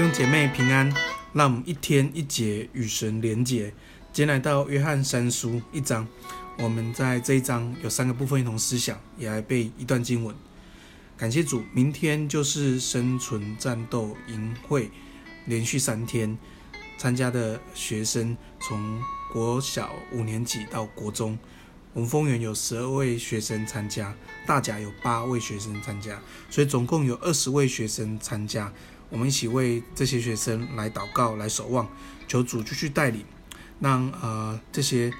弟兄姐妹平安，让我们一天一节与神连结。今天来到约翰三书一章，我们在这一章有三个部分一同思想，也来背一段经文。感谢主，明天就是生存战斗营会，连续三天参加的学生，从国小五年级到国中，我们丰原有十二位学生参加，大甲有八位学生参加，所以总共有二十位学生参加。我们一起为这些学生来祷告，来守望，求主继续带领，让呃这些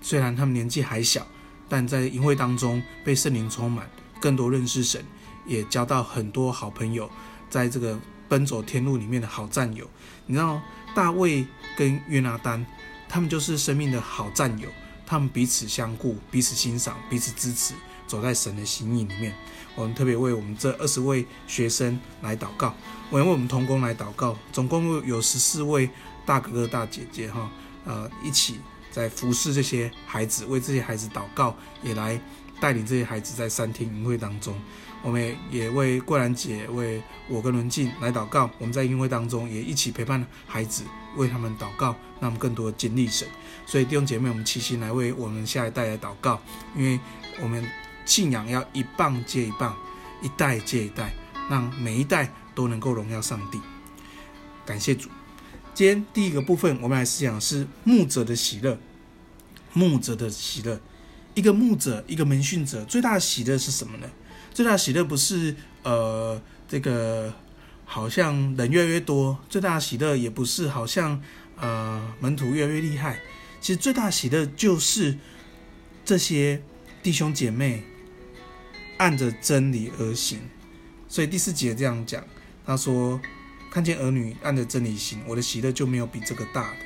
虽然他们年纪还小，但在营会当中被圣灵充满，更多认识神，也交到很多好朋友，在这个奔走天路里面的好战友。你知道大卫跟约拿单，他们就是生命的好战友，他们彼此相顾，彼此欣赏，彼此支持，走在神的心意里面。我们特别为我们这二十位学生来祷告，我们为我们同工来祷告，总共有十四位大哥哥大姐姐哈，呃，一起在服侍这些孩子，为这些孩子祷告，也来带领这些孩子在三天营会当中。我们也为桂兰姐、为我跟伦静来祷告，我们在营会当中也一起陪伴孩子，为他们祷告，让他们更多的经历神。所以弟兄姐妹，我们齐心来为我们下一代来祷告，因为我们。信仰要一棒接一棒，一代接一代，让每一代都能够荣耀上帝。感谢主。今天第一个部分，我们来思想是牧者的喜乐。牧者的喜乐，一个牧者，一个门训者，最大的喜乐是什么呢？最大喜乐不是呃这个好像人越来越多，最大喜乐也不是好像呃门徒越来越厉害。其实最大喜乐就是这些弟兄姐妹。按着真理而行，所以第四节这样讲，他说：“看见儿女按着真理行，我的喜乐就没有比这个大的。”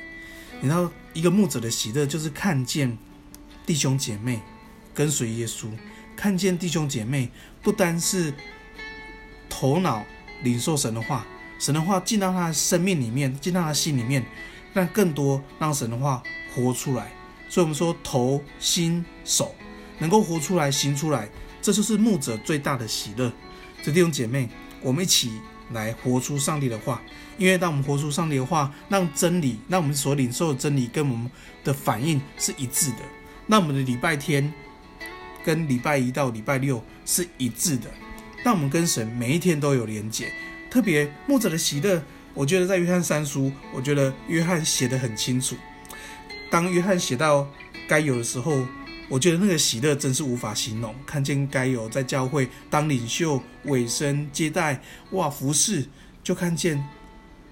你知道，一个牧者的喜乐就是看见弟兄姐妹跟随耶稣，看见弟兄姐妹不单是头脑领受神的话，神的话进到他的生命里面，进到他心里面，但更多让神的话活出来。所以，我们说头、心、手能够活出来、行出来。这就是牧者最大的喜乐。这弟兄姐妹，我们一起来活出上帝的话。因为当我们活出上帝的话，让真理，让我们所领受的真理跟我们的反应是一致的。那我们的礼拜天跟礼拜一到礼拜六是一致的。那我们跟神每一天都有连结。特别牧者的喜乐，我觉得在约翰三书，我觉得约翰写得很清楚。当约翰写到该有的时候。我觉得那个喜乐真是无法形容。看见该有在教会当领袖、委身、接待，哇，服侍，就看见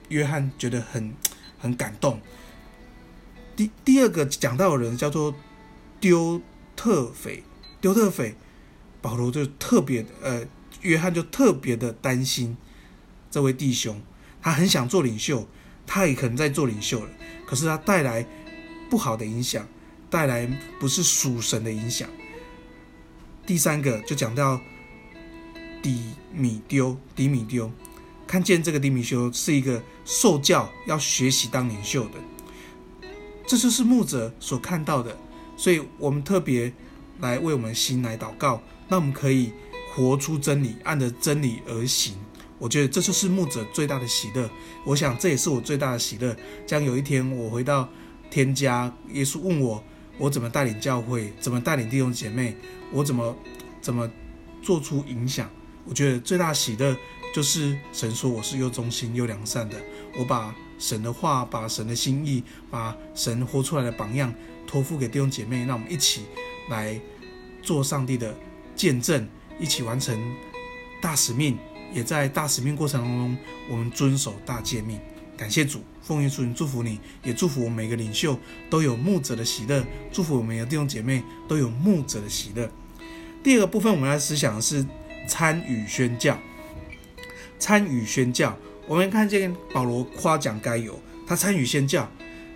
约翰觉得很很感动。第第二个讲到的人叫做丢特腓，丢特腓，保罗就特别呃，约翰就特别的担心这位弟兄，他很想做领袖，他也可能在做领袖了，可是他带来不好的影响。带来不是属神的影响。第三个就讲到底米丢，底米丢，看见这个底米修是一个受教要学习当领袖的，这就是牧者所看到的。所以我们特别来为我们心来祷告，那我们可以活出真理，按着真理而行。我觉得这就是牧者最大的喜乐。我想这也是我最大的喜乐。将有一天我回到天家，耶稣问我。我怎么带领教会？怎么带领弟兄姐妹？我怎么怎么做出影响？我觉得最大喜乐就是神说我是又忠心又良善的。我把神的话、把神的心意、把神活出来的榜样托付给弟兄姐妹，让我们一起来做上帝的见证，一起完成大使命。也在大使命过程当中，我们遵守大诫命。感谢主，奉耶稣名祝福你，也祝福我们每个领袖都有牧者的喜乐，祝福我们的弟兄姐妹都有牧者的喜乐。第二个部分，我们要思想的是参与宣教。参与宣教，我们看见保罗夸奖该犹，他参与宣教，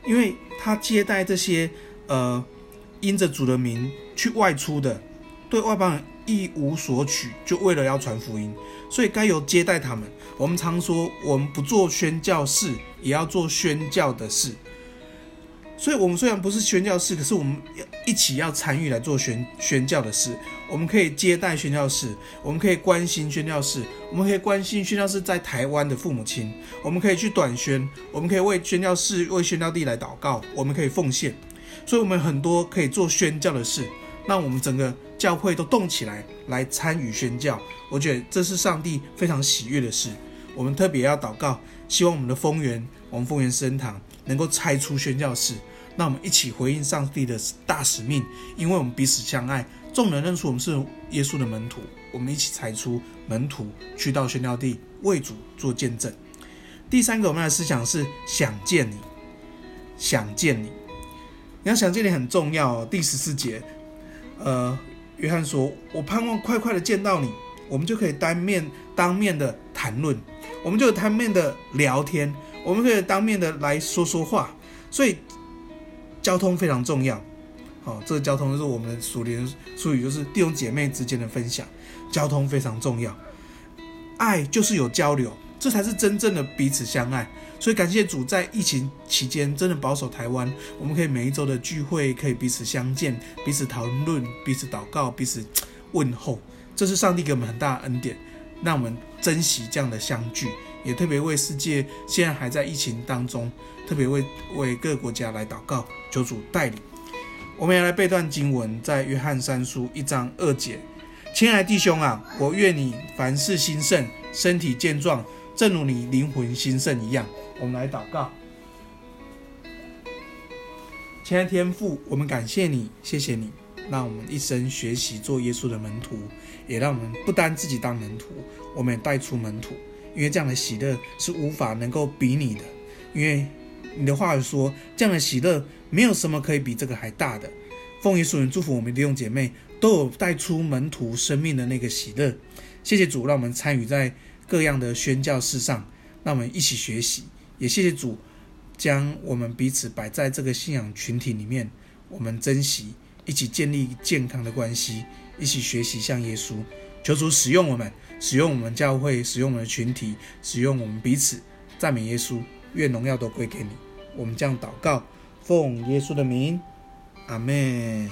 因为他接待这些呃因着主的名去外出的，对外邦人一无所取，就为了要传福音。所以该有接待他们。我们常说，我们不做宣教事，也要做宣教的事。所以，我们虽然不是宣教士，可是我们要一起要参与来做宣宣教的事。我们可以接待宣教士，我们可以关心宣教士，我们可以关心宣教士在台湾的父母亲。我们可以去短宣，我们可以为宣教士、为宣教地来祷告，我们可以奉献。所以，我们很多可以做宣教的事，那我们整个教会都动起来，来参与宣教。我觉得这是上帝非常喜悦的事。我们特别要祷告，希望我们的丰原，我们丰原圣堂能够拆出宣教士。让我们一起回应上帝的大使命，因为我们彼此相爱，众人认出我们是耶稣的门徒，我们一起踩出门徒，去到宣教地为主做见证。第三个，我们的思想是想见你，想见你，你要想见你很重要哦。第十四节，呃，约翰说：“我盼望快快的见到你，我们就可以当面当面的谈论，我们就当面的聊天，我们可以当面的来说说话。”所以。交通非常重要，好，这个交通就是我们属灵术语，就是弟兄姐妹之间的分享。交通非常重要，爱就是有交流，这才是真正的彼此相爱。所以感谢主，在疫情期间真的保守台湾，我们可以每一周的聚会，可以彼此相见，彼此讨论，彼此祷告，彼此问候。这是上帝给我们很大的恩典，让我们珍惜这样的相聚。也特别为世界现在还在疫情当中，特别为为各个国家来祷告，求主带领。我们要来背段经文，在约翰三书一章二节。亲爱的弟兄啊，我愿你凡事兴盛，身体健壮，正如你灵魂兴盛一样。我们来祷告。亲爱天父，我们感谢你，谢谢你，让我们一生学习做耶稣的门徒，也让我们不单自己当门徒，我们也带出门徒。因为这样的喜乐是无法能够比拟的，因为你的话说，这样的喜乐没有什么可以比这个还大的。奉耶稣名祝福我们弟兄姐妹都有带出门徒生命的那个喜乐。谢谢主，让我们参与在各样的宣教事上，让我们一起学习。也谢谢主，将我们彼此摆在这个信仰群体里面，我们珍惜，一起建立健康的关系，一起学习像耶稣。求主使用我们。使用我们教会，使用我们的群体，使用我们彼此，赞美耶稣，愿荣耀都归给你。我们这样祷告，奉耶稣的名，阿门。